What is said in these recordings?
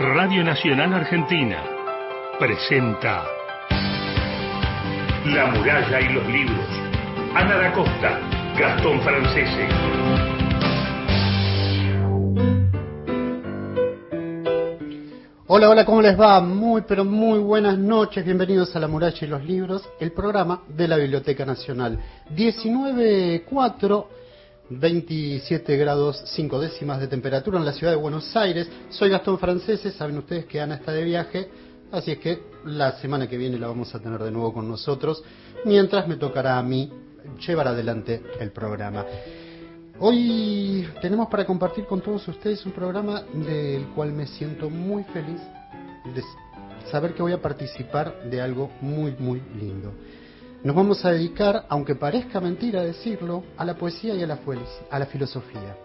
Radio Nacional Argentina presenta La muralla y los libros. Ana da Costa, Gastón Francese. Hola, hola, ¿cómo les va? Muy, pero muy buenas noches. Bienvenidos a La Muralla y los Libros, el programa de la Biblioteca Nacional. 19.4, 27 grados 5 décimas de temperatura en la ciudad de Buenos Aires. Soy Gastón Francese, saben ustedes que Ana está de viaje, así es que la semana que viene la vamos a tener de nuevo con nosotros, mientras me tocará a mí llevar adelante el programa. Hoy tenemos para compartir con todos ustedes un programa del cual me siento muy feliz de saber que voy a participar de algo muy, muy lindo. Nos vamos a dedicar, aunque parezca mentira decirlo, a la poesía y a la, a la filosofía.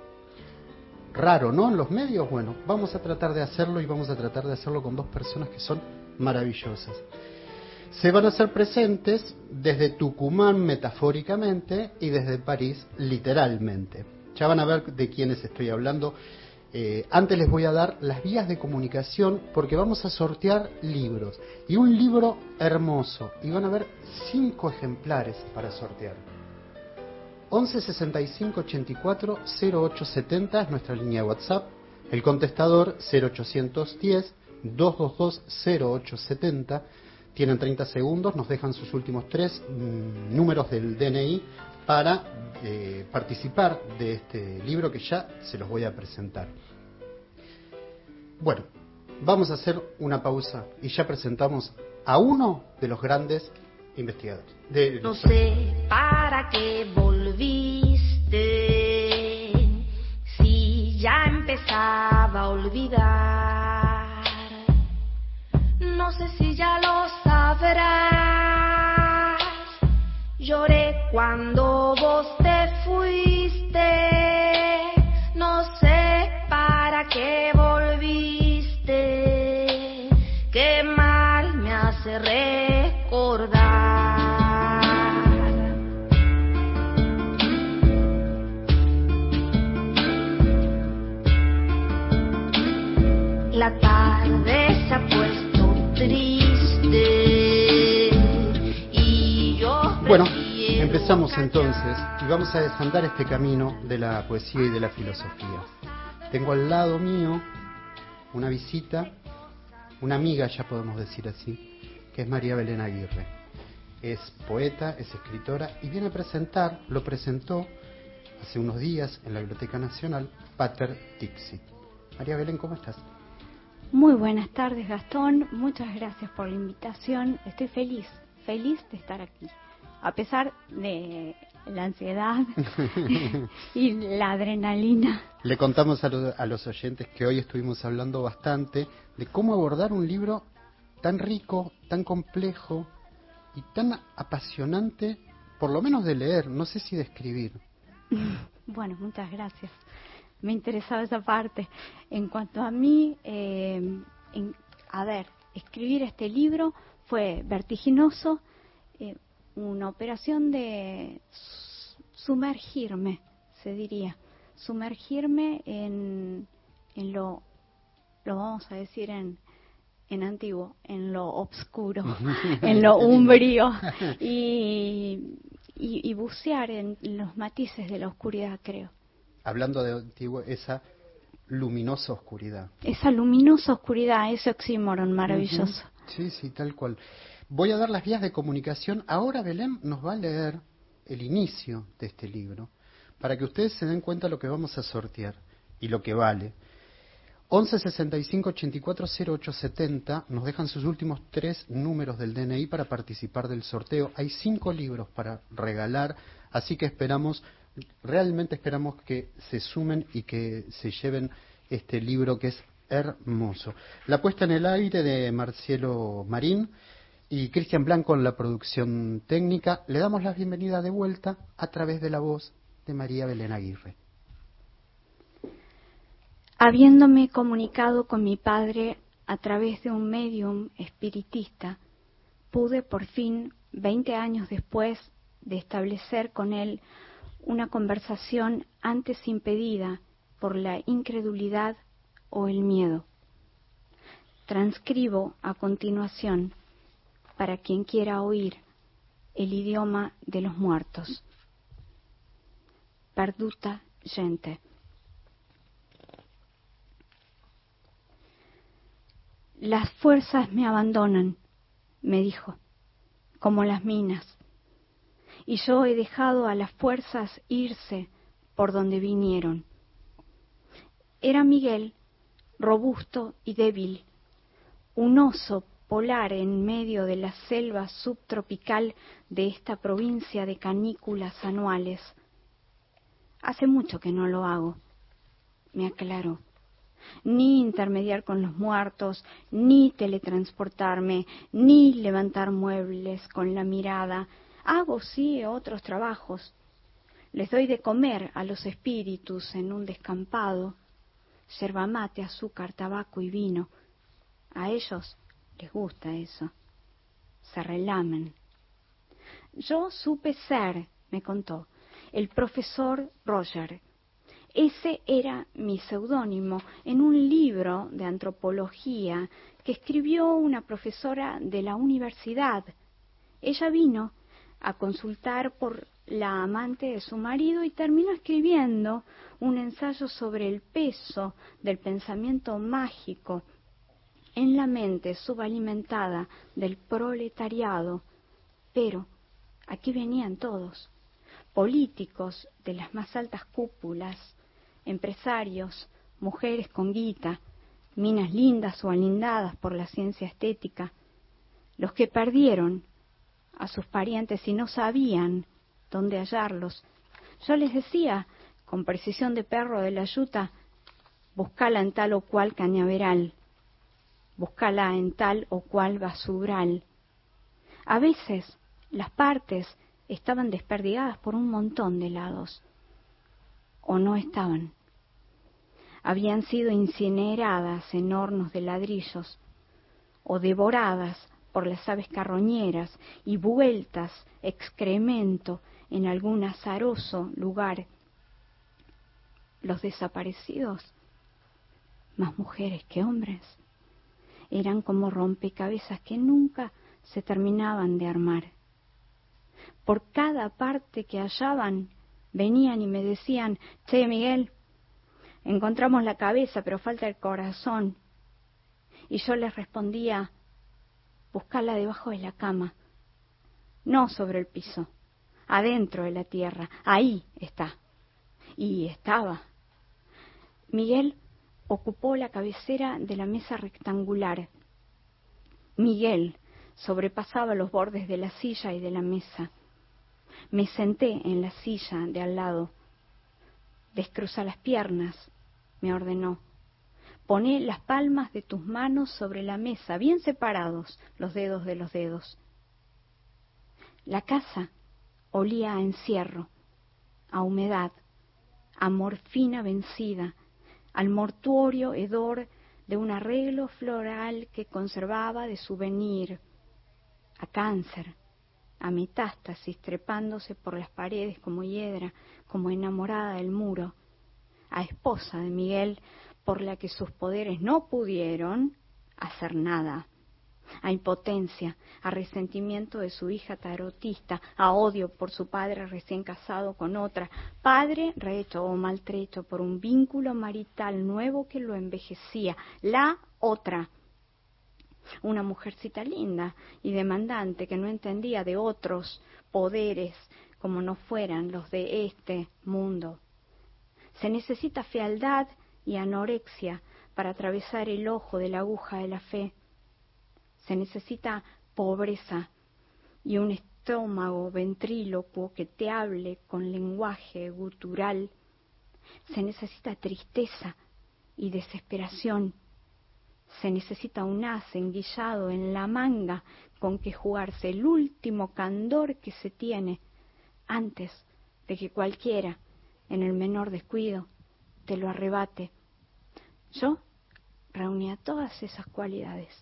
Raro, ¿no? En los medios, bueno, vamos a tratar de hacerlo y vamos a tratar de hacerlo con dos personas que son maravillosas se van a hacer presentes desde Tucumán metafóricamente y desde París literalmente. Ya van a ver de quiénes estoy hablando. Eh, antes les voy a dar las vías de comunicación porque vamos a sortear libros. Y un libro hermoso. Y van a ver cinco ejemplares para sortear. 11 65 84 0870 es nuestra línea de WhatsApp. El contestador 0810 222 0870 tienen 30 segundos, nos dejan sus últimos tres mm, números del DNI para eh, participar de este libro que ya se los voy a presentar. Bueno, vamos a hacer una pausa y ya presentamos a uno de los grandes investigadores. no sé para qué volviste si ya empezaba a olvidar no sé si ya lo sabrás. Lloré cuando vos te fuiste, no sé para qué empezamos entonces y vamos a desandar este camino de la poesía y de la filosofía. Tengo al lado mío una visita, una amiga, ya podemos decir así, que es María Belén Aguirre. Es poeta, es escritora y viene a presentar, lo presentó hace unos días en la Biblioteca Nacional, Pater Tixit. María Belén, ¿cómo estás? Muy buenas tardes, Gastón. Muchas gracias por la invitación. Estoy feliz, feliz de estar aquí. A pesar de la ansiedad y la adrenalina. Le contamos a los, a los oyentes que hoy estuvimos hablando bastante de cómo abordar un libro tan rico, tan complejo y tan apasionante, por lo menos de leer, no sé si de escribir. Bueno, muchas gracias me interesaba esa parte. En cuanto a mí, eh, a ver, escribir este libro fue vertiginoso, eh, una operación de sumergirme, se diría, sumergirme en, en lo, lo vamos a decir en, en antiguo, en lo obscuro, en lo umbrío y, y bucear en los matices de la oscuridad, creo hablando de antiguo, esa luminosa oscuridad. Esa luminosa oscuridad, ese oxímoron maravilloso. Sí, sí, tal cual. Voy a dar las vías de comunicación. Ahora Belén nos va a leer el inicio de este libro, para que ustedes se den cuenta lo que vamos a sortear y lo que vale. 11 65 84 08 70 nos dejan sus últimos tres números del DNI para participar del sorteo. Hay cinco libros para regalar, así que esperamos realmente esperamos que se sumen y que se lleven este libro que es hermoso. La puesta en el aire de Marcelo Marín y Cristian Blanco en la producción técnica. Le damos la bienvenida de vuelta a través de la voz de María Belén Aguirre. Habiéndome comunicado con mi padre a través de un medium espiritista, pude por fin, veinte años después de establecer con él una conversación antes impedida por la incredulidad o el miedo. transcribo a continuación para quien quiera oír el idioma de los muertos. Perduta gente. Las fuerzas me abandonan, me dijo, como las minas, y yo he dejado a las fuerzas irse por donde vinieron. Era Miguel, robusto y débil, un oso polar en medio de la selva subtropical de esta provincia de canículas anuales. Hace mucho que no lo hago, me aclaró. Ni intermediar con los muertos, ni teletransportarme, ni levantar muebles con la mirada. Hago sí otros trabajos. Les doy de comer a los espíritus en un descampado, yerba mate, azúcar, tabaco y vino. A ellos les gusta eso. Se relamen. Yo supe ser, me contó, el profesor Roger. Ese era mi seudónimo en un libro de antropología que escribió una profesora de la universidad. Ella vino a consultar por la amante de su marido y terminó escribiendo un ensayo sobre el peso del pensamiento mágico en la mente subalimentada del proletariado, pero aquí venían todos, políticos de las más altas cúpulas, empresarios, mujeres con guita, minas lindas o alindadas por la ciencia estética, los que perdieron a sus parientes y no sabían dónde hallarlos. Yo les decía, con precisión de perro de la yuta, buscala en tal o cual cañaveral, búscala en tal o cual basural. A veces las partes estaban desperdigadas por un montón de lados, o no estaban. Habían sido incineradas en hornos de ladrillos, o devoradas por las aves carroñeras y vueltas excremento en algún azaroso lugar. Los desaparecidos, más mujeres que hombres, eran como rompecabezas que nunca se terminaban de armar. Por cada parte que hallaban, venían y me decían, Che, Miguel, encontramos la cabeza, pero falta el corazón. Y yo les respondía, buscala debajo de la cama, no sobre el piso, adentro de la tierra, ahí está. Y estaba. Miguel ocupó la cabecera de la mesa rectangular. Miguel sobrepasaba los bordes de la silla y de la mesa. Me senté en la silla de al lado. Descruza las piernas, me ordenó. Poné las palmas de tus manos sobre la mesa, bien separados los dedos de los dedos. La casa olía a encierro, a humedad, a morfina vencida, al mortuorio hedor de un arreglo floral que conservaba de souvenir, a cáncer, a metástasis trepándose por las paredes como hiedra, como enamorada del muro, a esposa de Miguel por la que sus poderes no pudieron hacer nada a impotencia, a resentimiento de su hija tarotista, a odio por su padre recién casado con otra, padre rehecho o maltrecho por un vínculo marital nuevo que lo envejecía, la otra, una mujercita linda y demandante que no entendía de otros poderes como no fueran los de este mundo. Se necesita fealdad y anorexia para atravesar el ojo de la aguja de la fe se necesita pobreza y un estómago ventrílocuo que te hable con lenguaje gutural. Se necesita tristeza y desesperación. Se necesita un as enguillado en la manga con que jugarse el último candor que se tiene antes de que cualquiera, en el menor descuido, te lo arrebate. Yo reunía todas esas cualidades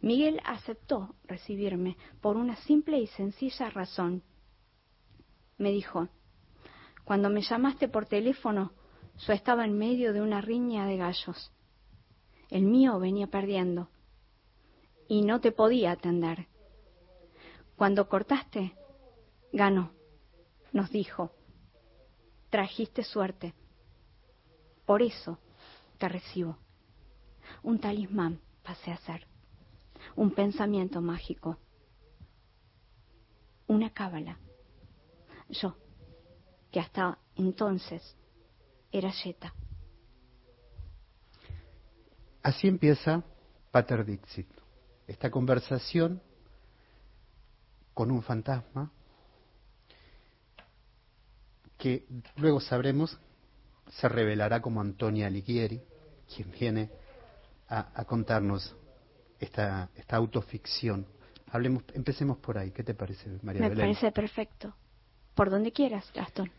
Miguel aceptó recibirme por una simple y sencilla razón. Me dijo, cuando me llamaste por teléfono, yo estaba en medio de una riña de gallos. el mío venía perdiendo y no te podía atender. Cuando cortaste, ganó, nos dijo, trajiste suerte. Por eso te recibo. Un talismán pasé a ser, un pensamiento mágico, una cábala. Yo, que hasta entonces era Yeta. Así empieza Pater Dixit, esta conversación con un fantasma que luego sabremos se revelará como Antonia Alighieri, quien viene a, contarnos esta, esta autoficción. Hablemos, empecemos por ahí. ¿Qué te parece, María Me parece perfecto. Por donde quieras, Gastón.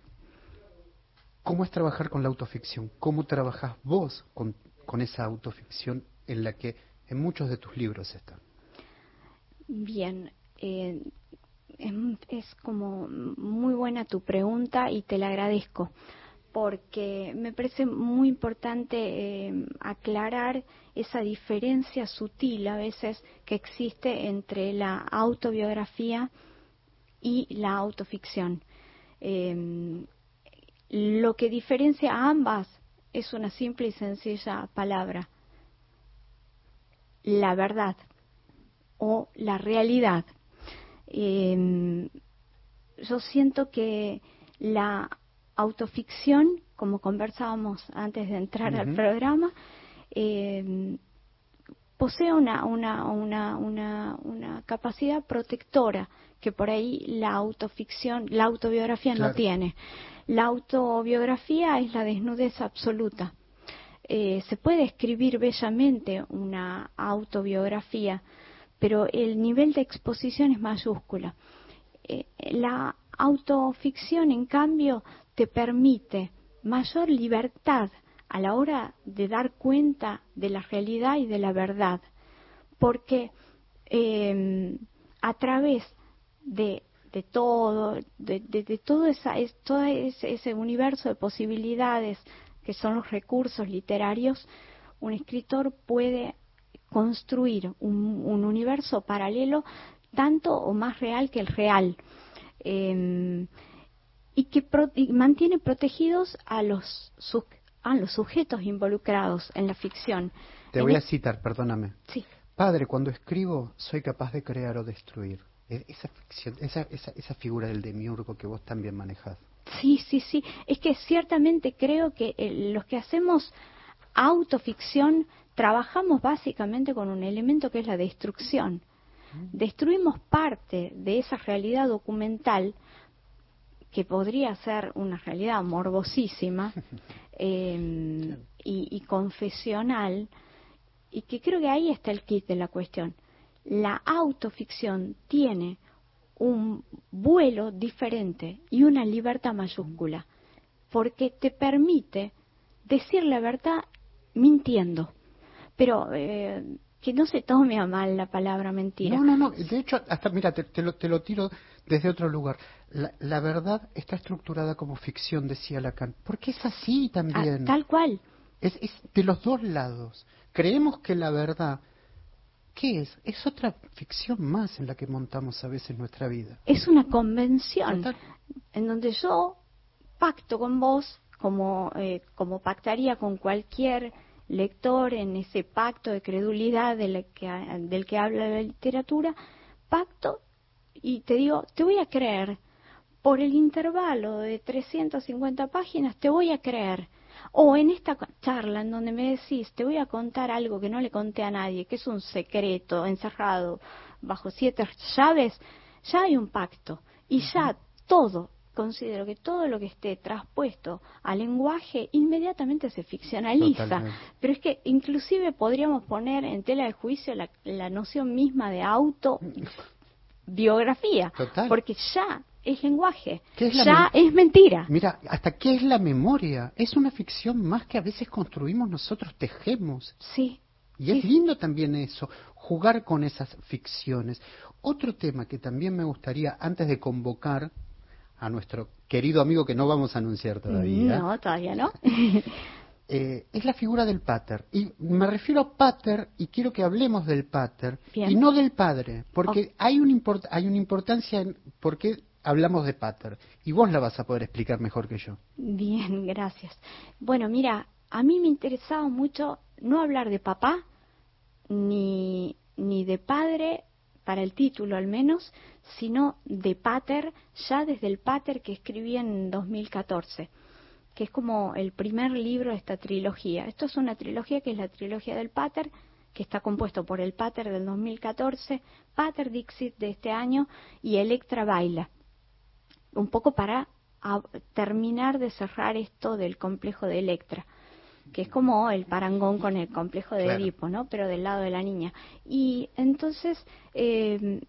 ¿Cómo es trabajar con la autoficción? ¿Cómo trabajas vos con con esa autoficción en la que en muchos de tus libros están? Bien, eh, es, como muy buena tu pregunta y te la agradezco porque me parece muy importante eh, aclarar esa diferencia sutil a veces que existe entre la autobiografía y la autoficción. Eh, lo que diferencia a ambas es una simple y sencilla palabra. La verdad o la realidad. Em, yo siento que la autoficción, como conversábamos antes de entrar al programa, em, posee una, una, una, una, capacidad protectora que por ahí la autoficción, la autobiografía no tiene. La autobiografía es la desnudez absoluta. Eh, se puede escribir bellamente una autobiografía, pero el nivel de exposición es mayúscula. Eh, la autoficción, en cambio, te permite mayor libertad a la hora de dar cuenta de la realidad y de la verdad, porque eh, a través de todo, de, todo, esa, es, todo ese, universo de posibilidades que son los recursos literarios, un escritor puede construir un, universo paralelo tanto o más real que el real em, y que mantiene protegidos a los, a los sujetos involucrados en la ficción. Te voy a citar, perdóname. Sí. Padre, cuando escribo soy capaz de crear o destruir. E-, esa, ficción, esa, esa, esa figura del demiurgo que vos también manejás. Sí, sí, sí. Es que ciertamente creo que eh, los que hacemos autoficción trabajamos básicamente con un elemento que es la destrucción. Mm. Destruimos parte de esa realidad documental que podría ser una realidad morbosísima em, y, y confesional, y que creo que ahí está el kit de la cuestión la autoficción tiene un vuelo diferente y una libertad mayúscula, porque te permite decir la verdad mintiendo. Pero eh, que no se tome a mal la palabra mentira. No, no, no. De hecho, hasta, mira, te, lo, te lo, tiro desde otro lugar. La, verdad está estructurada como ficción, decía Lacan. Porque es así también. Ah, tal cual. Es, es de los dos lados. Creemos que la verdad ¿Qué es? Es otra ficción más en la que montamos a veces nuestra vida. Es una convención en donde yo pacto con vos como, eh, como pactaría con cualquier lector en ese pacto de credulidad del que, del que habla la literatura, pacto y te digo, te voy a creer. Por el intervalo de 350 páginas, te voy a creer o en esta charla en donde me decís, te voy a contar algo que no le conté a nadie, que es un secreto encerrado bajo siete llaves, ya hay un pacto y ya todo, considero que todo lo que esté traspuesto al lenguaje inmediatamente se ficcionaliza. Pero es que inclusive podríamos poner en tela de juicio la, la noción misma de autobiografía, porque ya es lenguaje. ya es mentira. Mira, hasta qué es la memoria. Es una ficción más que a veces construimos nosotros, tejemos. Sí. Y es lindo también eso, jugar con esas ficciones. Otro tema que también me gustaría, antes de convocar a nuestro querido amigo que no vamos a anunciar todavía. No, todavía no. eh, es la figura del pater. Y me refiero a pater y quiero que hablemos del pater Bien. y no del padre, porque hay, un import- hay una importancia en por qué hablamos de pater. Y vos la vas a poder explicar mejor que yo. Bien, gracias. Bueno, mira, a mí me interesaba mucho no hablar de papá ni, ni de padre, para el título al menos, sino de pater, ya desde el pater que escribí en 2014, que es como el primer libro de esta trilogía. Esto es una trilogía que es la trilogía del pater, que está compuesto por el pater del 2014, pater Dixit de este año y Electra Baila un poco para terminar de cerrar esto del complejo de Electra, que es como el parangón con el complejo de Claro. Edipo, ¿no? Pero del lado de la niña. Y entonces, eh,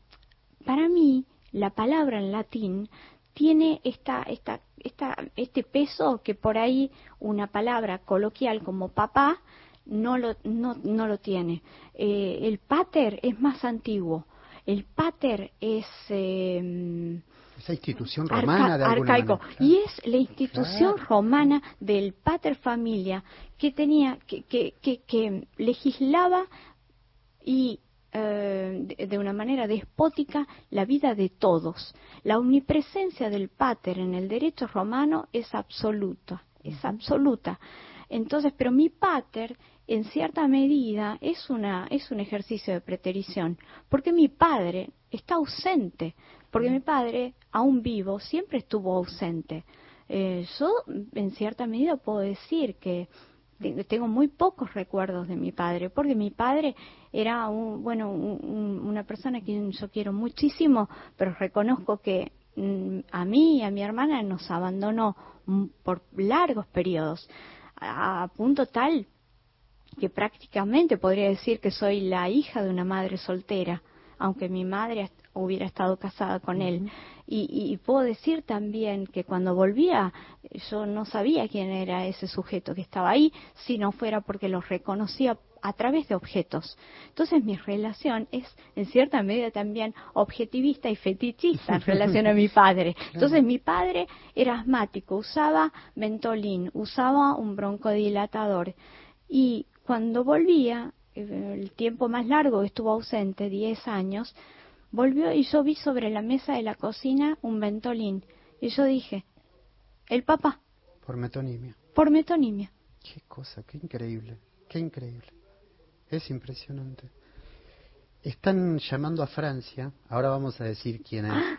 para mí, la palabra en latín tiene esta, esta, esta, este peso que por ahí una palabra coloquial como papá no lo, no, no lo tiene. Eh, el pater es más antiguo. El pater es... eh, Esa institución arca- romana de alguna arcaico manera. y es la institución Claro. romana del pater familia que tenía que, que, que, que legislaba y de, de una manera despótica la vida de todos. La omnipresencia del pater en el derecho romano es absoluta, es absoluta. Entonces, pero mi pater, en cierta medida, es, una, es un ejercicio de preterición, porque mi padre está ausente, porque mi padre, aún vivo, siempre estuvo ausente. Eh, yo, en cierta medida, puedo decir que tengo muy pocos recuerdos de mi padre, porque mi padre era un, bueno, un- un- una persona a quien yo quiero muchísimo, pero reconozco que mm, a mí y a mi hermana nos abandonó por largos periodos, a, punto tal que prácticamente podría decir que soy la hija de una madre soltera, aunque mi madre hubiera estado casada con él. Y- y puedo decir también que cuando volvía yo no sabía quién era ese sujeto que estaba ahí, si no fuera porque lo reconocía a través de objetos. Entonces mi relación es en cierta medida también objetivista y fetichista en relación a mi padre. Entonces mi padre era asmático, usaba mentolín, usaba un broncodilatador y cuando volvía, eh, el tiempo más largo estuvo ausente, 10 años, volvió y yo vi sobre la mesa de la cocina un ventolín. Y yo dije, el papá, Por metonimia. por metonimia. Qué cosa, qué increíble, qué increíble. Es impresionante. Están llamando a Francia, ahora vamos a decir quién es.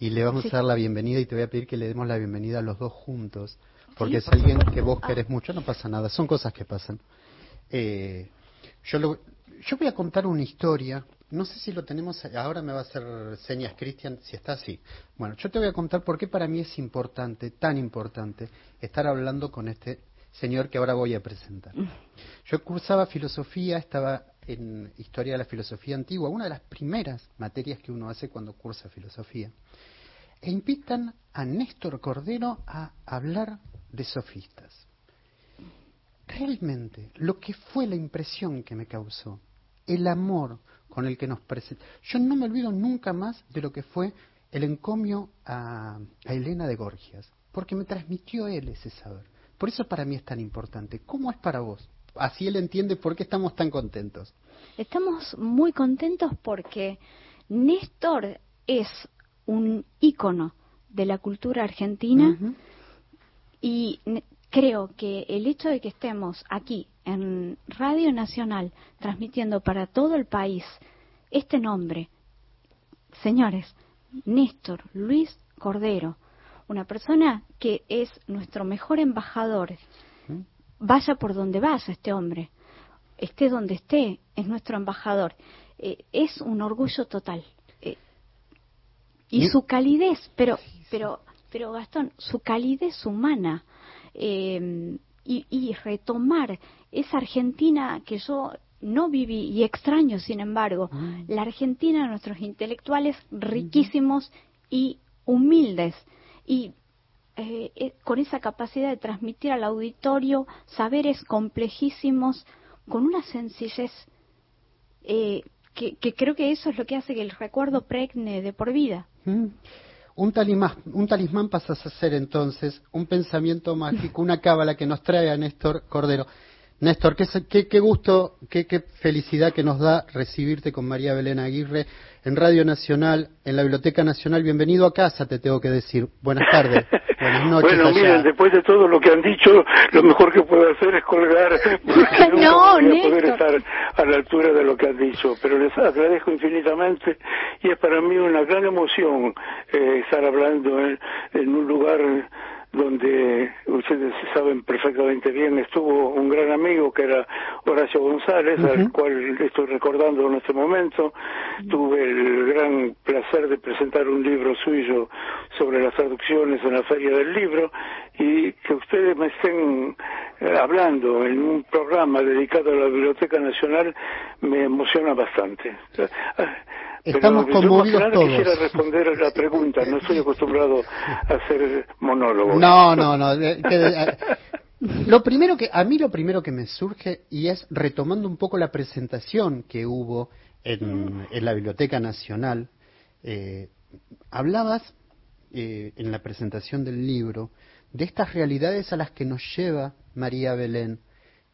Y le vamos Sí. a dar la bienvenida y te voy a pedir que le demos la bienvenida a los dos juntos, porque Sí, es por alguien favor. que vos Ah. querés mucho, no pasa nada, son cosas que pasan. Eh, yo, lo- yo voy a contar una historia, no sé si lo tenemos, ahora me va a hacer señas Cristian, si está así. Bueno, yo te voy a contar por qué para mí es importante, tan importante, estar hablando con este señor que ahora voy a presentar. Yo cursaba filosofía, estaba en historia de la filosofía antigua, una de las primeras materias que uno hace cuando cursa filosofía. E invitan a Néstor Cordero a hablar de sofistas. Realmente, lo que fue la impresión que me causó, el amor con el que nos presentó. Yo no me olvido nunca más de lo que fue el encomio a, a Elena de Gorgias, porque me transmitió él ese saber. Por eso para mí es tan importante. ¿Cómo es para vos? Así él entiende por qué estamos tan contentos. Estamos muy contentos porque Néstor es un ícono de la cultura argentina y creo que el hecho de que estemos aquí en Radio Nacional transmitiendo para todo el país este nombre, señores, Néstor Luis Cordero, una persona que es nuestro mejor embajador, vaya por donde vaya este hombre, esté donde esté, es nuestro embajador. Eh, es un orgullo total. Eh, y su calidez, pero, pero, pero Gastón, su calidez humana eh, y, y retomar esa Argentina que yo no viví y extraño, sin embargo, Mm. la Argentina de nuestros intelectuales riquísimos y humildes y eh, eh, con esa capacidad de transmitir al auditorio saberes complejísimos con una sencillez eh, que, que creo que eso es lo que hace que el recuerdo pregne de por vida. ¿Mm? Un talismán, un talismán pasa a ser entonces un pensamiento mágico, una cábala que nos trae a Néstor Cordero. Néstor, qué, qué, gusto, qué, qué, felicidad que nos da recibirte con María Belén Aguirre en Radio Nacional, en la Biblioteca Nacional. Bienvenido a casa, te tengo que decir. Buenas tardes, buenas noches. Bueno, miren, después de todo lo que han dicho, lo mejor que puedo hacer es colgar, porque no, no voy a poder estar a la altura de lo que han dicho. Pero les agradezco infinitamente y es para mí una gran emoción eh, estar hablando en un lugar donde ustedes saben perfectamente bien, estuvo un gran amigo que era Horacio González, al cual estoy recordando en este momento. Tuve el gran placer de presentar un libro suyo sobre las traducciones en la Feria del Libro y que ustedes me estén eh, hablando en un programa dedicado a la Biblioteca Nacional me emociona bastante. Estamos conmovidos yo todos. quisiera responder a la pregunta, no estoy acostumbrado a hacer monólogos. No, no, no. lo primero que, a mí lo primero que me surge, y es retomando un poco la presentación que hubo en, en la Biblioteca Nacional, eh, hablabas eh, en la presentación del libro de estas realidades a las que nos lleva María Belén.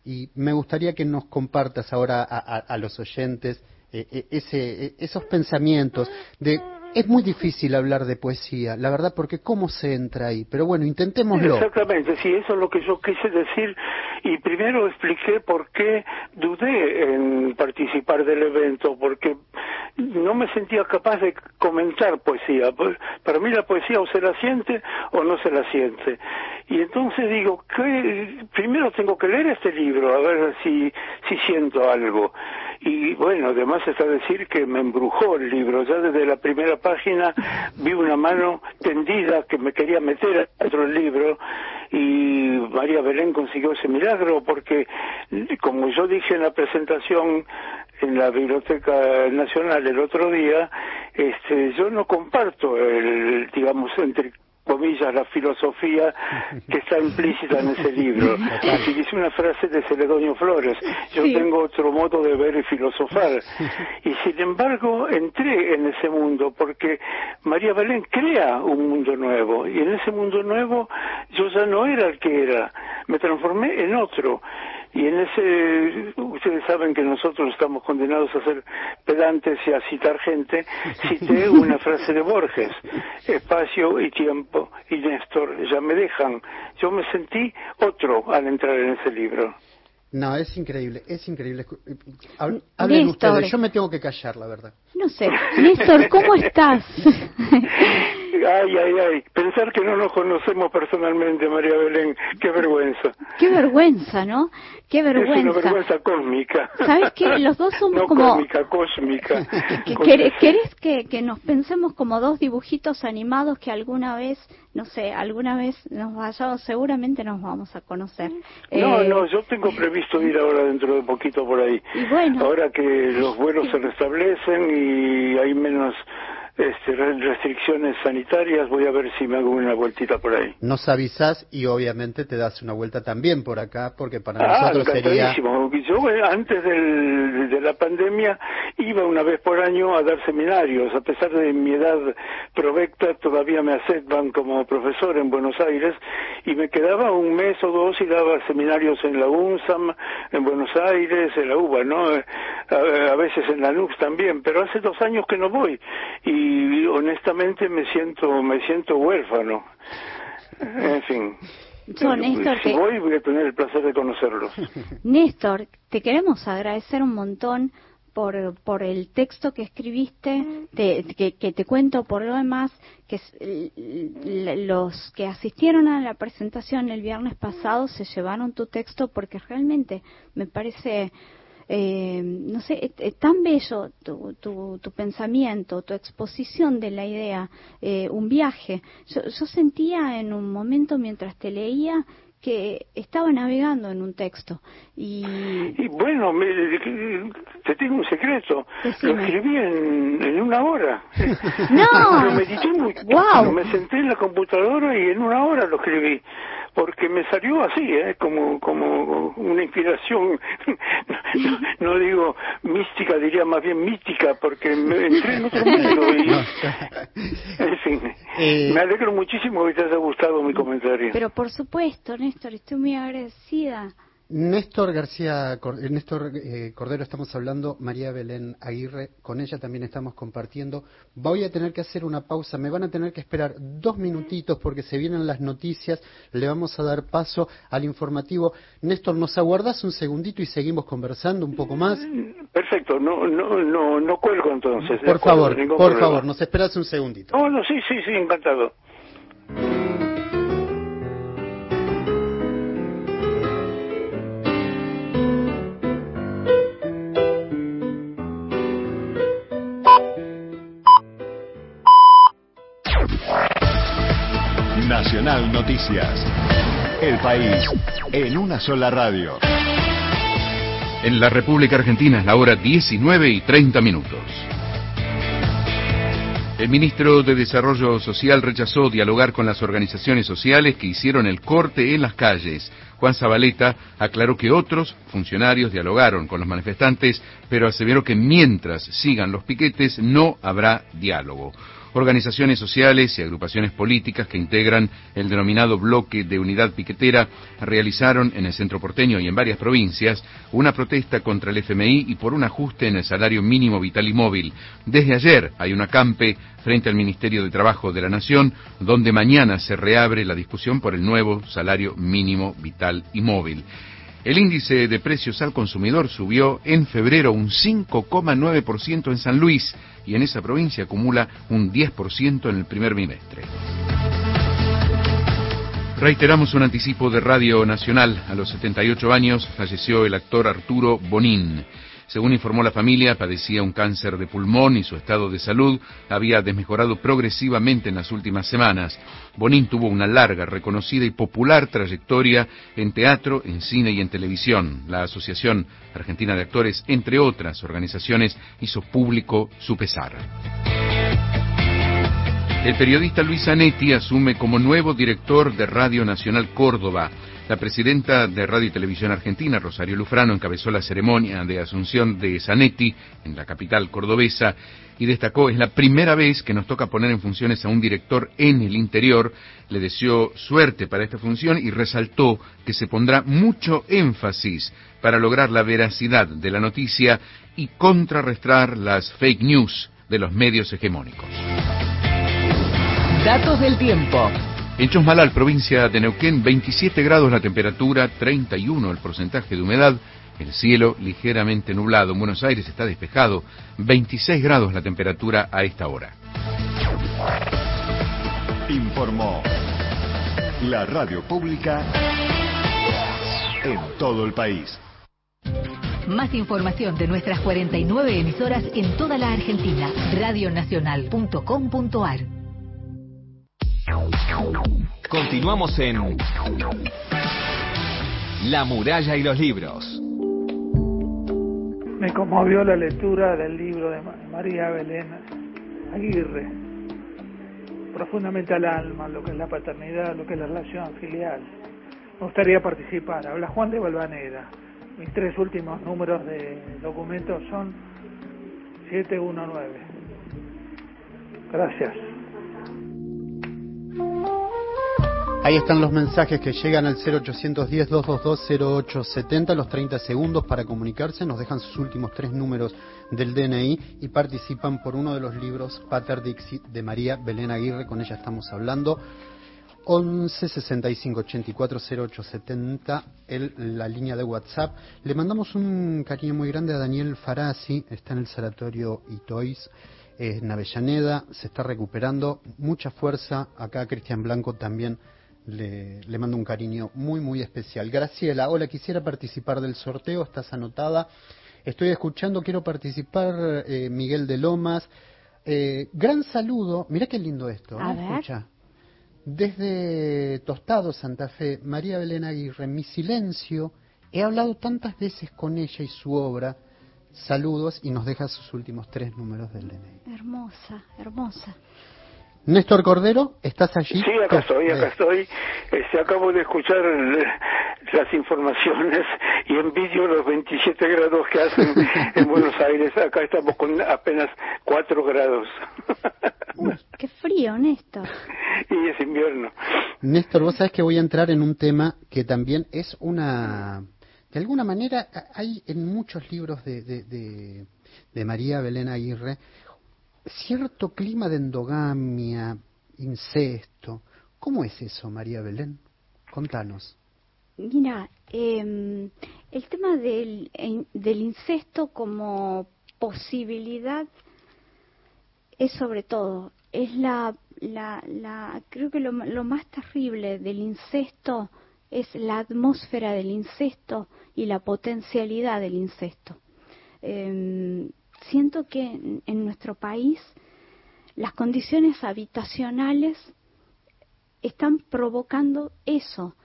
Y me gustaría que nos compartas ahora a los oyentes eh, eh, eh, esos pensamientos es muy difícil hablar de poesía, la verdad, porque cómo se entra ahí. Pero bueno, intentémoslo. Exactamente, sí, eso es lo que yo quise decir. Y primero expliqué por qué dudé en participar del evento, porque no me sentía capaz de comentar poesía. Pues, para mí la poesía o se la siente o no se la siente. Y entonces digo, que primero tengo que leer este libro, a ver si, si siento algo. Y bueno, además está decir que me embrujó el libro. Ya desde la primera página vi una mano tendida que me quería meter dentro del libro y María Belén consiguió ese milagro porque, como yo dije en la presentación en la Biblioteca Nacional el otro día, este, yo no comparto el, digamos, entre comillas, la filosofía que está implícita en ese libro. Utilicé una frase de Celedonio Flores, yo tengo otro modo de ver y filosofar. Y sin embargo, entré en ese mundo porque María Belén crea un mundo nuevo. Y en ese mundo nuevo yo ya no era el que era, me transformé en otro. Y en ese, ustedes saben que nosotros estamos condenados a ser pedantes y a citar gente, cité una frase de Borges, espacio y tiempo y Néstor ya me dejan. Yo me sentí otro al entrar en ese libro. No, es increíble, es increíble. Hablen ustedes, yo me tengo que callar, la verdad. No sé, Néstor, ¿cómo estás? Ay, ay, ay. Pensar que no nos conocemos personalmente, María Belén. Qué vergüenza. Qué vergüenza, ¿no? Qué vergüenza. Es una vergüenza cósmica. ¿Sabes qué? Los dos somos no como... cósmica, cósmica. ¿Querés que, que nos pensemos como dos dibujitos animados que alguna vez, no sé, alguna vez nos vayamos, seguramente nos vamos a conocer? No, eh, no, yo tengo previsto ir ahora dentro de poquito por ahí. Y bueno, ahora que los vuelos se restablecen y hay menos este, restricciones sanitarias, voy a ver si me hago una vueltita por ahí. Nos avisas y obviamente te das una vuelta también por acá, porque para ah, nosotros sería... Yo antes de la pandemia iba una vez por año a dar seminarios, a pesar de mi edad provecta, todavía me aceptan como profesor en Buenos Aires y me quedaba un mes o dos y daba seminarios en la UNSAM, en Buenos Aires, en la UBA, ¿no? A, a veces en la NUX también, pero hace dos años que no voy y y honestamente me siento me siento huérfano. En fin. Néstor, si voy voy a tener el placer de conocerlos. Néstor, te queremos agradecer un montón por, por el texto que escribiste, que, que, te cuento por lo demás, que los que asistieron a la presentación el viernes pasado se llevaron tu texto porque realmente me parece eh, no sé, es, tan bello tu, tu, tu, pensamiento, tu exposición de la idea, eh, un viaje. Yo, yo sentía en un momento mientras te leía que estaba navegando en un texto. Y, bueno, te tengo un secreto. Lo escribí en, en, una hora. No. lo medité muy, wow. Me senté en la computadora y en una hora lo escribí porque me salió así, ¿eh? como, como una inspiración, no, no digo mística, diría más bien mística, porque me entré en otro mundo y, en fin, Eh, me alegro muchísimo que te haya gustado mi comentario. Pero por supuesto, Néstor, estoy muy agradecida. Néstor García, eh, Néstor eh, Cordero, estamos hablando, María Belén Aguirre, con ella también estamos compartiendo. Voy a tener que hacer una pausa, me van a tener que esperar dos minutitos porque se vienen las noticias, le vamos a dar paso al informativo. Néstor, ¿nos aguardas un segundito y seguimos conversando un poco más? Perfecto, no, no, no, no cuelgo entonces. Por favor, por problema. favor, nos esperas un segundito. No, no, sí, sí, sí, encantado. Nacional Noticias. El país en una sola radio. En la República Argentina es la hora 19 y 30 minutos. El ministro de Desarrollo Social rechazó dialogar con las organizaciones sociales que hicieron el corte en las calles. Juan Zabaleta aclaró que otros funcionarios dialogaron con los manifestantes, pero aseveró que mientras sigan los piquetes no habrá diálogo. Organizaciones sociales y agrupaciones políticas que integran el denominado bloque de unidad piquetera realizaron en el centro porteño y en varias provincias una protesta contra el FMI y por un ajuste en el salario mínimo vital y móvil. Desde ayer hay un acampe frente al Ministerio de Trabajo de la Nación, donde mañana se reabre la discusión por el nuevo salario mínimo vital y móvil. El índice de precios al consumidor subió en febrero un 5,9% en San Luis y en esa provincia acumula un 10% en el primer bimestre. Reiteramos un anticipo de Radio Nacional. A los 78 años falleció el actor Arturo Bonín. Según informó la familia, padecía un cáncer de pulmón y su estado de salud había desmejorado progresivamente en las últimas semanas. Bonín tuvo una larga, reconocida y popular trayectoria en teatro, en cine y en televisión. La Asociación Argentina de Actores, entre otras organizaciones, hizo público su pesar. El periodista Luis Zanetti asume como nuevo director de Radio Nacional Córdoba. La presidenta de Radio y Televisión Argentina, Rosario Lufrano, encabezó la ceremonia de asunción de Zanetti en la capital cordobesa y destacó, es la primera vez que nos toca poner en funciones a un director en el interior. Le deseó suerte para esta función y resaltó que se pondrá mucho énfasis para lograr la veracidad de la noticia y contrarrestar las fake news de los medios hegemónicos. Datos del tiempo. En Chosmalal, provincia de Neuquén, 27 grados la temperatura, 31 el porcentaje de humedad, el cielo ligeramente nublado. En Buenos Aires está despejado, 26 grados la temperatura a esta hora. Informó la radio pública en todo el país. Más información de nuestras 49 emisoras en toda la Argentina. Radionacional.com.ar Continuamos en La muralla y los libros. Me conmovió la lectura del libro de Ma- María Belén Aguirre, profundamente al alma, lo que es la paternidad, lo que es la relación filial. Me gustaría participar. Habla Juan de Valvanera. Mis tres últimos números de documentos son 719. Gracias. Ahí están los mensajes que llegan al 0810-222-0870, los 30 segundos para comunicarse, nos dejan sus últimos tres números del DNI y participan por uno de los libros Pater Dixit de María Belén Aguirre, con ella estamos hablando. 11 65 84 0870, el, la línea de WhatsApp. Le mandamos un cariño muy grande a Daniel Farasi, está en el sanatorio Itois, en Avellaneda, se está recuperando. Mucha fuerza. Acá Cristian Blanco también le, le mando un cariño muy, muy especial. Graciela, hola, quisiera participar del sorteo, estás anotada. Estoy escuchando, quiero participar, eh, Miguel de Lomas. Eh, gran saludo, mira qué lindo esto. A ¿eh? ver. Escucha. Desde Tostado, Santa Fe, María Belén Aguirre, mi silencio, he hablado tantas veces con ella y su obra. Saludos y nos deja sus últimos tres números del DNI. Hermosa, hermosa. Néstor Cordero, ¿estás allí? Sí, acá estoy, acá estoy. Este, acabo de escuchar las informaciones y envidio los 27 grados que hacen en Buenos Aires. Acá estamos con apenas 4 grados. Uy, qué frío, Néstor. Y es invierno. Néstor, vos sabés que voy a entrar en un tema que también es una... De alguna manera hay en muchos libros de, de, de, de María Belén Aguirre cierto clima de endogamia, incesto. ¿Cómo es eso, María Belén? Contanos. Mira, eh, el tema del, del incesto como posibilidad es sobre todo, es la, la, la creo que lo, lo, más terrible del incesto es la atmósfera del incesto y la potencialidad del incesto. Eh, siento que en, en nuestro país las condiciones habitacionales están provocando eso,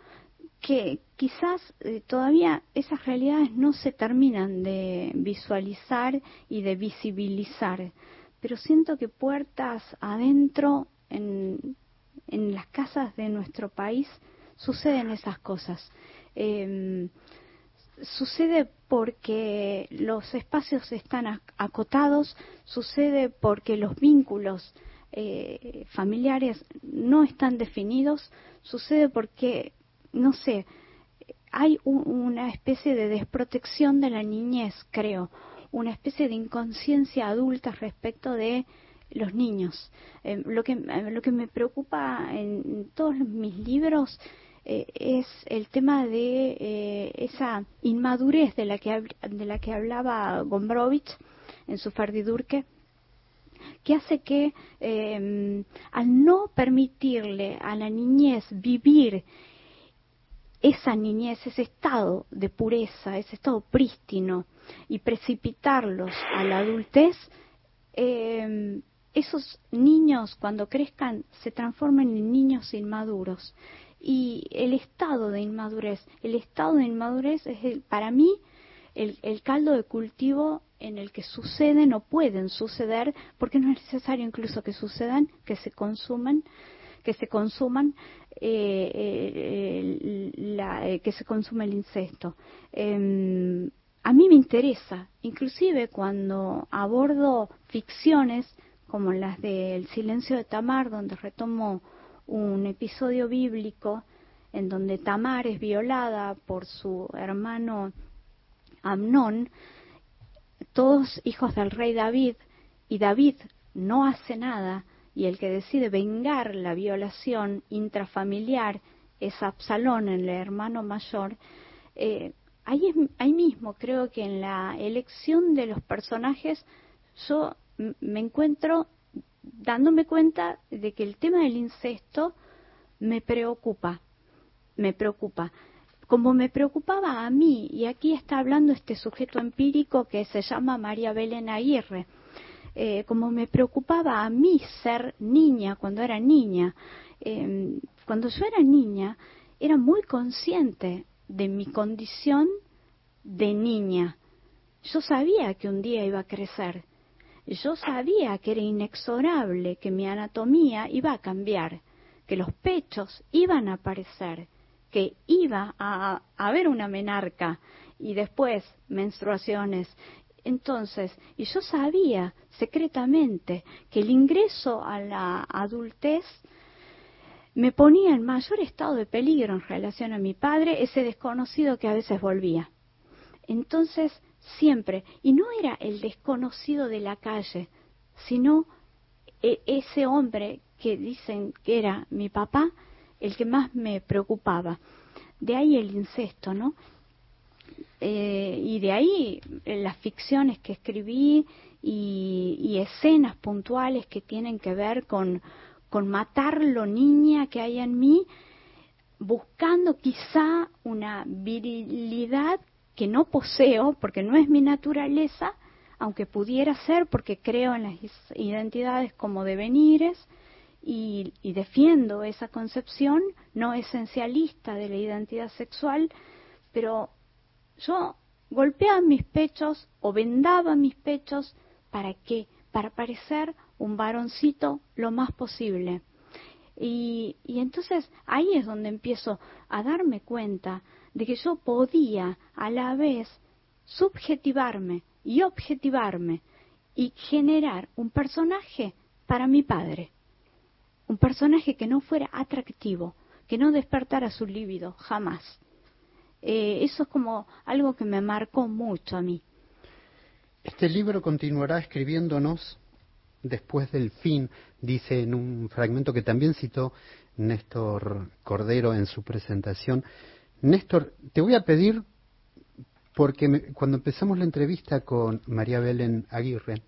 que quizás eh, todavía esas realidades no se terminan de visualizar y de visibilizar, pero siento que puertas adentro en, en las casas de nuestro país suceden esas cosas. Eh, sucede porque los espacios están acotados, sucede porque los vínculos eh, familiares no están definidos, sucede porque, no sé, hay un, una especie de desprotección de la niñez, creo, una especie de inconsciencia adulta respecto de los niños. Eh, lo, que, lo que me preocupa en todos mis libros eh, es el tema de eh, esa inmadurez de la que, de la que hablaba Gombrowicz en su Fardidurke, que hace que eh, al no permitirle a la niñez vivir esa niñez, ese estado de pureza, ese estado prístino, y precipitarlos a la adultez, eh, esos niños cuando crezcan se transforman en niños inmaduros y el estado de inmadurez. El estado de inmadurez es el, para mí el, caldo de cultivo en el que suceden o pueden suceder, porque no es necesario incluso que sucedan, que se consuman, que se consuman, eh, eh, la, que se consuma el incesto. Eh, a mí me interesa, inclusive cuando abordo ficciones como las del Silencio de Tamar, donde retomo un episodio bíblico en donde Tamar es violada por su hermano Amnón, todos hijos del rey David, y David no hace nada, y el que decide vengar la violación intrafamiliar es Absalón, el hermano mayor, eh, ahí, ahí mismo creo que en la elección de los personajes yo me encuentro dándome cuenta de que el tema del incesto me preocupa, me preocupa. Como me preocupaba a mí, y aquí está hablando este sujeto empírico que se llama María Belén Aguirre, eh, como me preocupaba a mí ser niña cuando era niña, eh, cuando yo era niña era muy consciente de mi condición de niña. Yo sabía que un día iba a crecer yo sabía que era inexorable, que mi anatomía iba a cambiar, que los pechos iban a aparecer, que iba a, haber una menarca y después menstruaciones. Entonces, y yo sabía secretamente que el ingreso a la adultez me ponía en mayor estado de peligro en relación a mi padre, ese desconocido que a veces volvía. Entonces, siempre. Y no era el desconocido de la calle, sino e, ese hombre que dicen que era mi papá, el que más me preocupaba. De ahí el incesto, ¿no? Eh, y de ahí eh, las ficciones que escribí y, y, escenas puntuales que tienen que ver con, con matar lo niña que hay en mí, buscando quizá una virilidad que no poseo porque no es mi naturaleza, aunque pudiera ser porque creo en las identidades como devenires y, y defiendo esa concepción no esencialista de la identidad sexual, pero yo golpeaba mis pechos o vendaba mis pechos para qué? Para parecer un varoncito lo más posible. Y, y entonces ahí es donde empiezo a darme cuenta de que yo podía a la vez subjetivarme y objetivarme y generar un personaje para mi padre. Un personaje que no fuera atractivo, que no despertara su líbido, jamás. Eh, eso es como algo que me marcó mucho a mí. Este libro continuará escribiéndonos después del fin, dice en un fragmento que también citó Néstor Cordero en su presentación. Néstor, te voy a pedir, porque cuando empezamos la entrevista con María Belén Aguirre,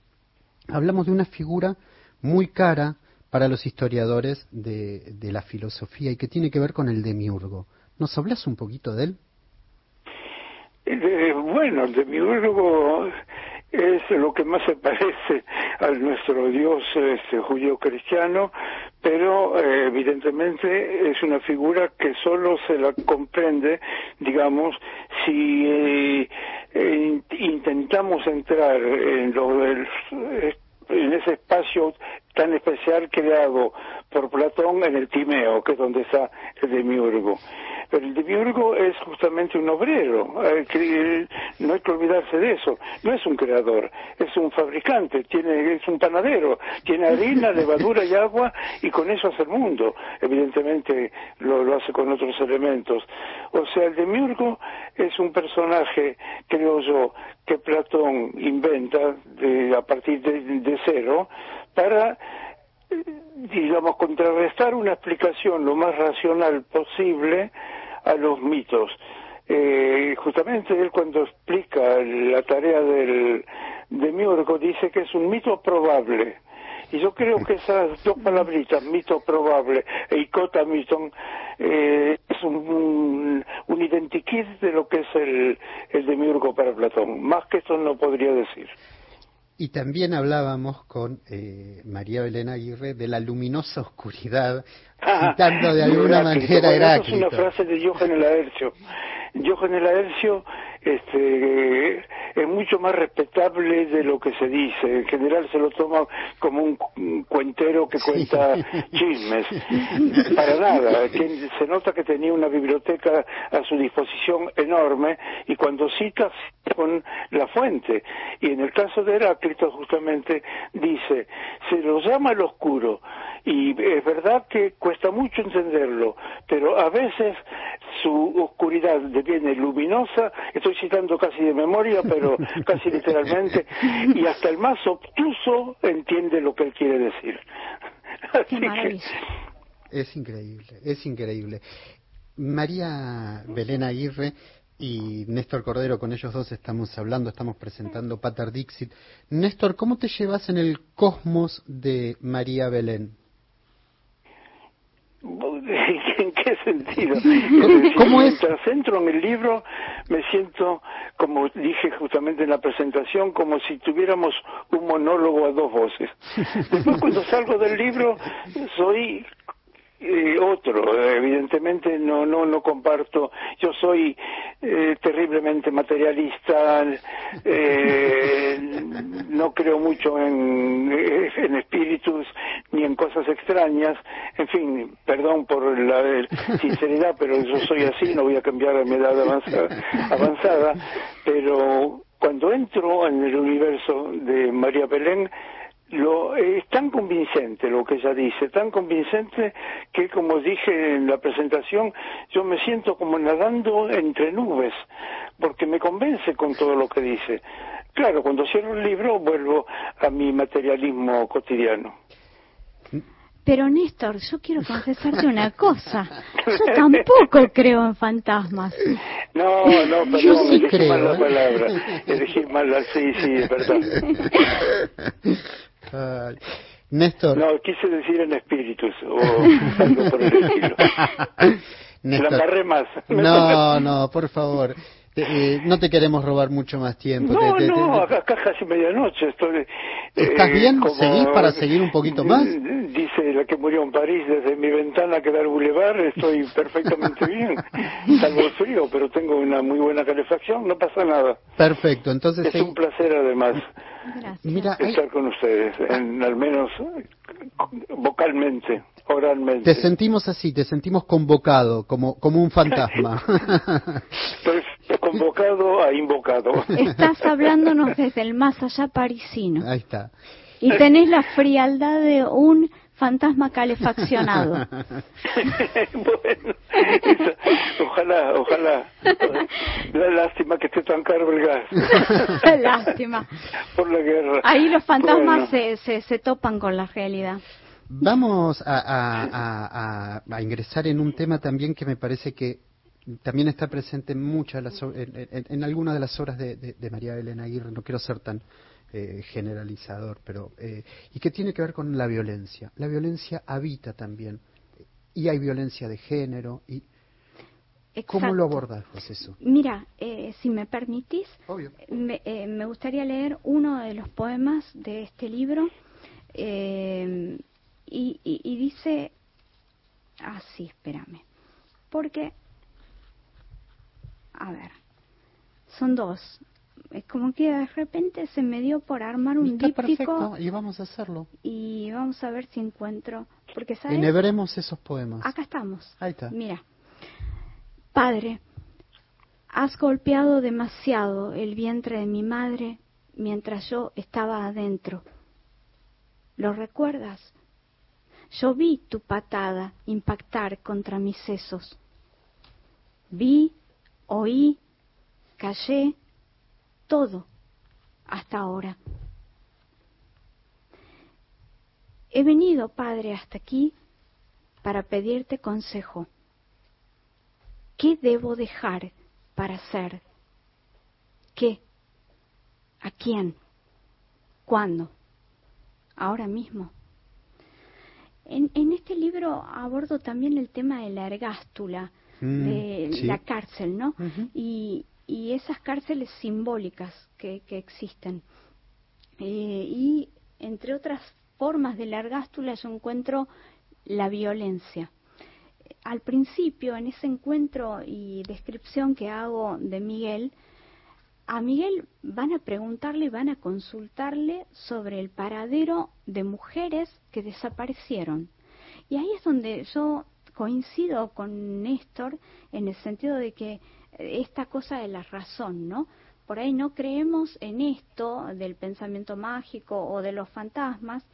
hablamos de una figura muy cara para los historiadores de, de la filosofía y que tiene que ver con el demiurgo. ¿Nos hablas un poquito de él? Eh, bueno, el demiurgo es lo que más se parece a nuestro Dios este, judío-cristiano, pero eh, evidentemente es una figura que solo se la comprende, digamos, si eh, eh, intentamos entrar en, lo, en ese espacio tan especial creado por Platón en el Timeo, que es donde está el demiurgo. Pero el demiurgo es justamente un obrero, no hay que olvidarse de eso. No es un creador, es un fabricante, tiene, es un panadero, tiene harina, levadura y agua y con eso hace el mundo. Evidentemente lo, lo hace con otros elementos. O sea, el demiurgo es un personaje, creo yo, que Platón inventa de, a partir de, de cero para digamos, contrarrestar una explicación lo más racional posible a los mitos. Eh, justamente él cuando explica la tarea del demiurgo dice que es un mito probable. Y yo creo que esas dos palabritas, mito probable e icota miton, eh, es un, un, identikit de lo que es el, el demiurgo para Platón. Más que eso no podría decir. Y también hablábamos con eh, María Belén Aguirre de la luminosa oscuridad, ah, citando de alguna manera Heráclito. es una frase de Johann Laercio. Johann Laercio este, es mucho más respetable de lo que se dice. En general se lo toma como un, cuentero que cuenta chismes. Para nada. Se nota que tenía una biblioteca a su disposición enorme y cuando cita con la fuente. Y en el caso de Heráclito justamente dice, se lo llama el oscuro y es verdad que cuesta mucho entenderlo, pero a veces su oscuridad deviene luminosa, estoy citando casi de memoria, pero casi literalmente, y hasta el más obtuso entiende lo que él quiere decir. Es increíble, es increíble. María Belén Aguirre y Néstor Cordero, con ellos dos estamos hablando, estamos presentando Pater Dixit. Néstor, ¿cómo te llevas en el cosmos de María Belén? ¿En qué sentido? ¿Cómo es? Mientras entro en el libro, me siento, como dije justamente en la presentación, como si tuviéramos un monólogo a dos voces. Después, cuando salgo del libro, soy eh, otro evidentemente no no no comparto yo soy eh, terriblemente materialista eh, no creo mucho en, en espíritus ni en cosas extrañas. En fin perdón por la sinceridad pero yo soy así no voy a cambiar a mi edad avanzada, avanzada. Pero cuando entro en el universo de María Belén lo, es tan convincente lo que ella dice, tan convincente que, como dije en la presentación, yo me siento como nadando entre nubes, porque me convence con todo lo que dice. Claro, cuando cierro el libro vuelvo a mi materialismo cotidiano. Pero Néstor, yo quiero confesarte una cosa. Yo tampoco creo en fantasmas. No, no, perdón, yo sí elegí creo, mal la ¿eh? palabra. Elegí mal la... Sí, sí, perdón. Néstor. No, quise decir en espíritus o algo por el estilo. La amarré más. No, no, por favor. Eh, no te queremos robar mucho más tiempo. No, no, acá casi medianoche estoy. ¿Estás eh, bien? ¿Seguís para seguir un poquito más? Dice la que murió en París, desde mi ventana que da el boulevard, estoy perfectamente bien. Salvo el frío, pero tengo una muy buena calefacción, no pasa nada. Perfecto, entonces... Es un placer además Mira, estar con ustedes, en, al menos vocalmente. Oralmente. Te sentimos así, te sentimos convocado, como, como un fantasma. convocado a invocado. Estás hablándonos desde el más allá parisino. Ahí está. Y tenés la frialdad de un fantasma calefaccionado. bueno, ojalá, ojalá. La lástima que esté tan caro el gas. lástima. Por la guerra. Ahí los fantasmas se, se, se topan con la realidad. Vamos a, a, a, ingresar en un tema también que me parece que también está presente en muchas las, en, en, algunas de las obras de, de, María Elena Aguirre, no quiero ser tan eh, generalizador, pero eh, y que tiene que ver con la violencia. La violencia habita también y hay violencia de género y ¿Cómo lo abordas eso? Mira, eh, si me permitís, me, eh, me, gustaría leer uno de los poemas de este libro eh, y, y, y, dice así, espérame, porque a ver, son dos. Es como que de repente se me dio por armar un Está Perfecto, y vamos a hacerlo. Y vamos a ver si encuentro. Porque, ¿sabes? Enhebremos esos poemas. Acá estamos. Ahí está. Mira. Padre, has golpeado demasiado el vientre de mi madre mientras yo estaba adentro. ¿Lo recuerdas? Yo vi tu patada impactar contra mis sesos. Vi oí, callé, todo hasta ahora. He venido, Padre, hasta aquí para pedirte consejo. ¿Qué debo dejar para ser? ¿Qué? ¿A quién? ¿Cuándo? Ahora mismo. En, en, este libro abordo también el tema de la ergástula, Mm, de la cárcel, ¿no? y, y, esas cárceles simbólicas que, que existen. Eh, y entre otras formas de la ergástula yo encuentro la violencia. Al principio, en ese encuentro y descripción que hago de Miguel, a Miguel van a preguntarle van a consultarle sobre el paradero de mujeres que desaparecieron. Y ahí es donde yo coincido con Néstor en el sentido de que esta cosa de la razón, ¿no? Por ahí no creemos en esto del pensamiento mágico o de los fantasmas.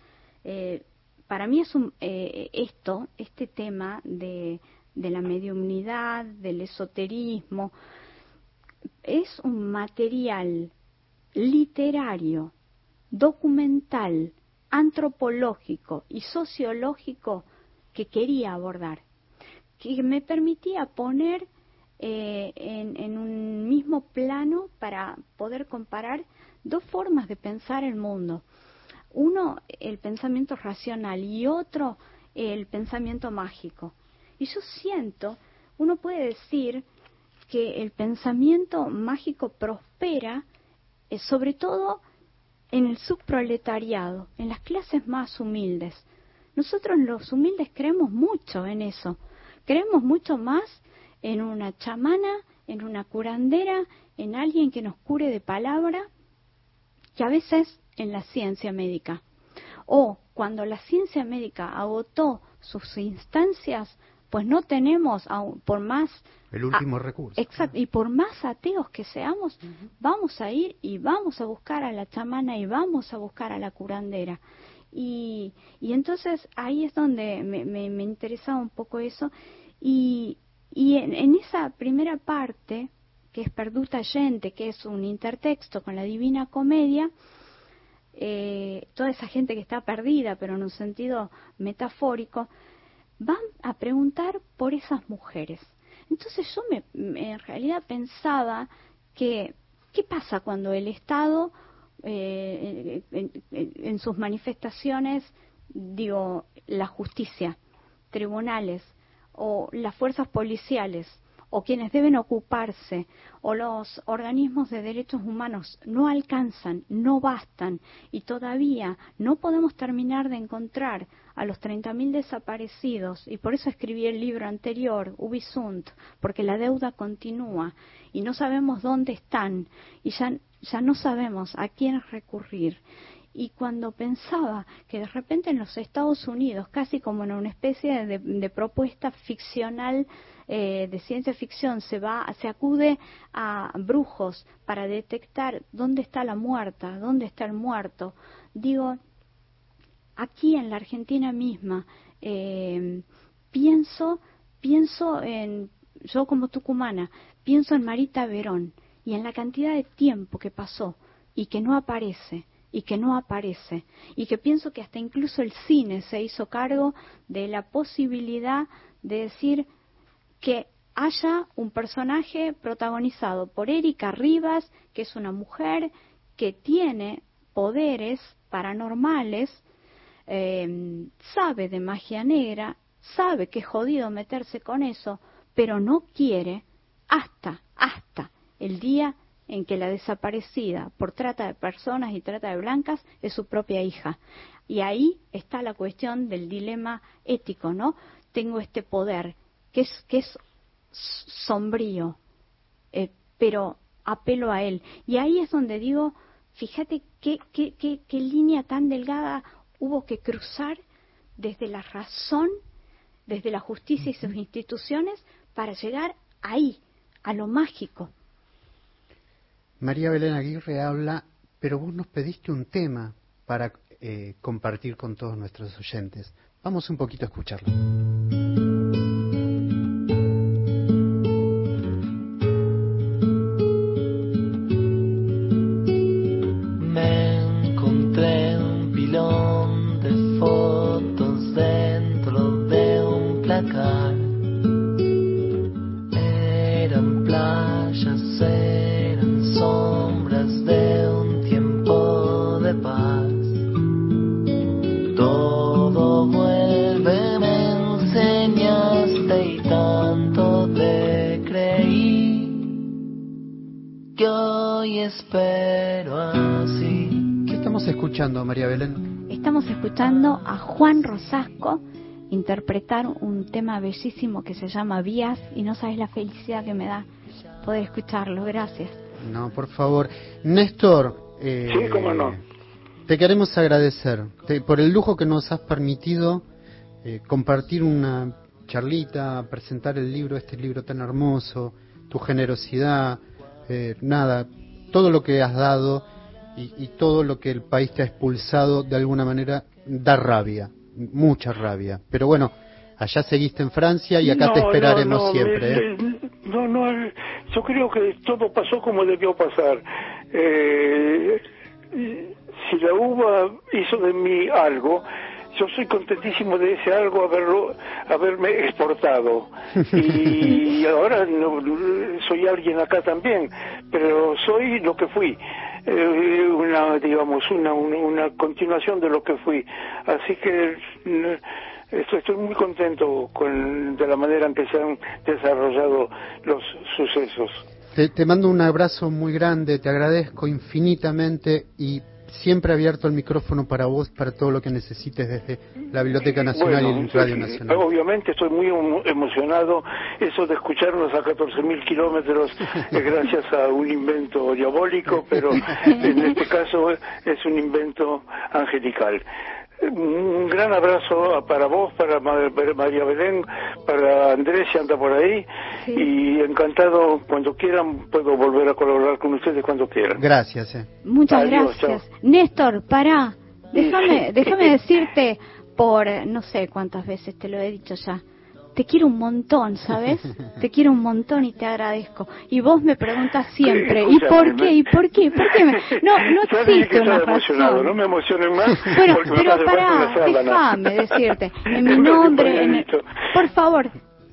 Eh, para mí es un, eh, esto, este tema de, de la mediumnidad, del esoterismo, es un material literario, documental, antropológico y sociológico que quería abordar que me permitía poner eh, en, un mismo plano para poder comparar dos formas de pensar el mundo. Uno, el pensamiento racional y otro, el pensamiento mágico. Y yo siento, uno puede decir que el pensamiento mágico prospera eh, sobre todo en el subproletariado, en las clases más humildes. Nosotros los humildes creemos mucho en eso. Creemos mucho más en una chamana, en una curandera, en alguien que nos cure de palabra, que a veces en la ciencia médica. O cuando la ciencia médica agotó sus instancias, pues no tenemos, por más... El último recurso. Exacto, y por más ateos que seamos, vamos a ir y vamos a buscar a la chamana y vamos a buscar a la curandera. Y, y entonces ahí es donde me, me, me interesaba un poco eso. Y, y en, en, esa primera parte, que es Perduta Gente, que es un intertexto con la Divina Comedia, eh, toda esa gente que está perdida, pero en un sentido metafórico, van a preguntar por esas mujeres. Entonces yo me, me en realidad pensaba que, ¿qué pasa cuando el Estado eh, en, sus manifestaciones, digo, la justicia, tribunales o las fuerzas policiales o quienes deben ocuparse o los organismos de derechos humanos no alcanzan, no bastan y todavía no podemos terminar de encontrar a los 30.000 desaparecidos y por eso escribí el libro anterior, Ubisunt, porque la deuda continúa y no sabemos dónde están y ya, ya no sabemos a quién recurrir. Y cuando pensaba que de repente en los Estados Unidos, casi como en una especie de, propuesta ficcional eh, de ciencia ficción, se va, se acude a brujos para detectar dónde está la muerta, dónde está el muerto, digo, aquí en la Argentina misma, eh, pienso, pienso en, yo como tucumana, pienso en Marita Verón y en la cantidad de tiempo que pasó y que no aparece y que no aparece y que pienso que hasta incluso el cine se hizo cargo de la posibilidad de decir que haya un personaje protagonizado por Erika Rivas, que es una mujer que tiene poderes paranormales, em, sabe de magia negra, sabe que es jodido meterse con eso, pero no quiere hasta, hasta el día en que la desaparecida por trata de personas y trata de blancas es su propia hija. Y ahí está la cuestión del dilema ético, ¿no? Tengo este poder que es, que es sombrío, eh, pero apelo a él. Y ahí es donde digo, fíjate qué, qué, qué línea tan delgada hubo que cruzar desde la razón, desde la justicia y sus instituciones, para llegar ahí, a lo mágico, María Belén Aguirre habla, pero vos nos pediste un tema para eh, compartir con todos nuestros oyentes. Vamos un poquito a escucharlo. Escuchando a Juan Rosasco interpretar un tema bellísimo que se llama Vías y no sabes la felicidad que me da poder escucharlo. Gracias. No, por favor. Néstor. Eh, sí, cómo no. Te queremos agradecer por el lujo que nos has permitido eh, compartir una charlita, presentar el libro, este libro tan hermoso, tu generosidad, eh, nada, todo lo que has dado y, todo lo que el país te ha expulsado de alguna manera da rabia, mucha rabia. Pero bueno, allá seguiste en Francia y acá te esperaremos siempre. ¿eh? No, no, yo creo que todo pasó como debió pasar. Eh, si la uva hizo de mí algo, yo soy contentísimo de ese algo haberlo haberme exportado y ahora no, soy alguien acá también pero soy lo que fui eh, una digamos una, una, continuación de lo que fui. Así que estoy, estoy muy contento con de la manera en que se han desarrollado los sucesos. Te, te mando un abrazo muy grande te agradezco infinitamente y siempre abierto el micrófono para vos, para todo lo que necesites desde la Biblioteca Nacional y el Radio Nacional. Obviamente estoy muy emocionado, eso de escucharnos a 14.000 kilómetros gracias a un invento diabólico, pero en este caso es un invento angelical. Un gran abrazo para vos, para María Belén, para Andrés, si anda por ahí. Y encantado, cuando quieran, puedo volver a colaborar con ustedes cuando quieran. Gracias. Eh. Muchas gracias. Néstor, para Déjame, déjame decirte por, no sé cuántas veces te lo he dicho ya te quiero un montón, ¿sabes? Te quiero un montón y te agradezco. Y vos me preguntas siempre, ¿y por qué? ¿Y por qué? ¿Por qué? No, no existe una razón. No me emocionen más. Bueno, pero pará, déjame decirte. En mi nombre, en por favor,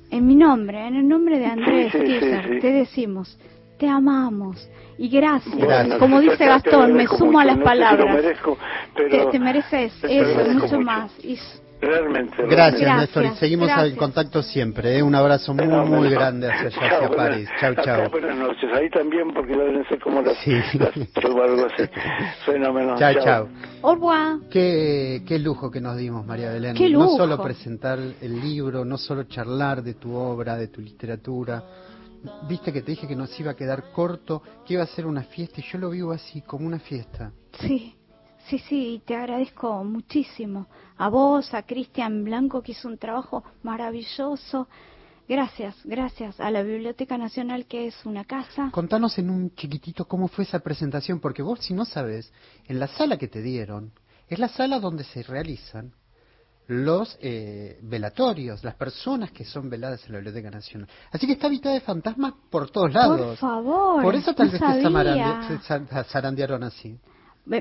en mi nombre, en el nombre de Andrés sí, te decimos, te amamos y gracias. Como dice Gastón, me sumo a las palabras. te, mereces eso, mucho más. Y realmente. Gracias, realmente. Néstor, y seguimos gracias. en contacto siempre. ¿eh? Un abrazo muy, muy grande hacia allá, hacia Chao, buenas- París. Chau, hasta chau. Buenas noches. Ahí también, porque deben ser como las, Sí. las o algo así. Fenómeno. Chao, chao. Au revoir. Qué, qué lujo que nos dimos, María Belén. Qué No lujo. solo presentar el libro, no solo charlar de tu obra, de tu literatura. Viste que te dije que nos iba a quedar corto, que iba a ser una fiesta y yo lo vivo así, como una fiesta. Sí, sí, sí, te agradezco muchísimo. A vos, a Cristian Blanco, que hizo un trabajo maravilloso. Gracias, gracias. A la Biblioteca Nacional, que es una casa. Contanos en un chiquitito cómo fue esa presentación, porque vos si no sabes, en la sala que te dieron, es la sala donde se realizan los eh, velatorios, las personas que son veladas en la Biblioteca Nacional. Así que está habitada de fantasmas por todos lados. Por favor. Por eso tal no vez te sabía. za- zarandearon así.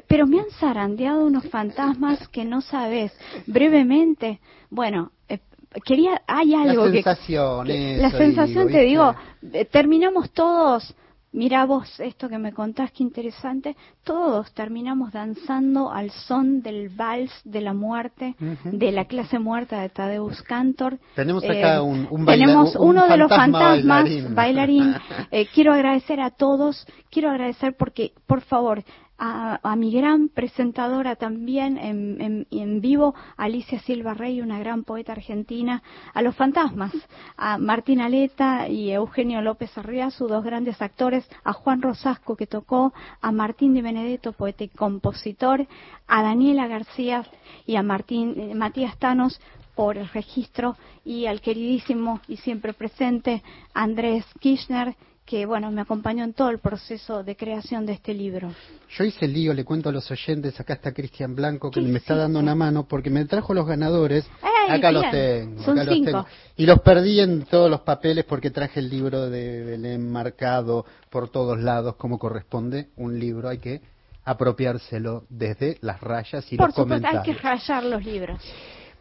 Pero me han zarandeado unos fantasmas que no sabes. Brevemente, bueno, eh, quería, hay algo la que... sensación, que- la eso, sensación, digo, te digo, eh, terminamos todos, mira vos esto que me contás, qué interesante, todos terminamos danzando al son del vals de la muerte, de la clase muerta de Tadeusz Kantor. Tenemos Eh, acá un, un baila- tenemos un uno de los fantasma fantasmas, bailarín. bailarín. Eh, quiero agradecer a todos, quiero agradecer porque, por favor, a, mi gran presentadora también en, vivo, Alicia Silva Rey, una gran poeta argentina, a los fantasmas, a Martín Aleta y Eugenio López Arriazu, dos grandes actores, a Juan Rosasco que tocó, a Martín Di Benedetto, poeta y compositor, a Daniela García y a Martín, eh, Matías Tanos por el registro y al queridísimo y siempre presente Andrés Kirchner, que bueno, me acompañó en todo el proceso de creación de este libro. Yo hice el lío, le cuento a los oyentes, acá está Cristian Blanco que ¿Qué me está dando una mano porque me trajo los ganadores. ¡Ey, acá los tengo, Son acá los cinco. tengo. Y los perdí en todos los papeles porque traje el libro de Belén marcado por todos lados como corresponde un libro, hay que apropiárselo desde las rayas y Por los supuesto, hay comentarios. que rayar los libros.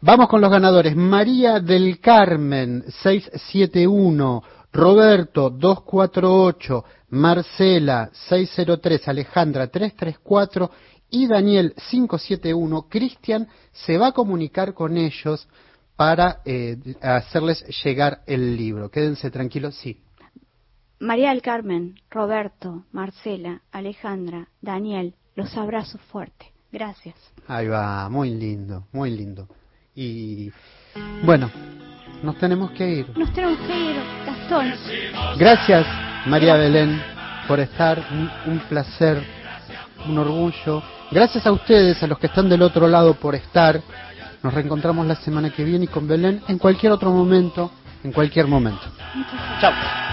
Vamos con los ganadores. María del Carmen, 671. Roberto, 248. Marcela, 603. Alejandra, 334. Y Daniel, 571. Cristian se va a comunicar con ellos para eh, hacerles llegar el libro. Quédense tranquilos, sí. María del Carmen, Roberto, Marcela, Alejandra, Daniel, los abrazos fuertes. Gracias. Ahí va, muy lindo, muy lindo. Y bueno, nos tenemos que ir. Nos tenemos que ir, Gastón. Gracias, María Belén, por estar. Un, un placer, un orgullo. Gracias a ustedes, a los que están del otro lado, por estar. Nos reencontramos la semana que viene y con Belén en cualquier otro momento, en cualquier momento. Muchas gracias. Chao.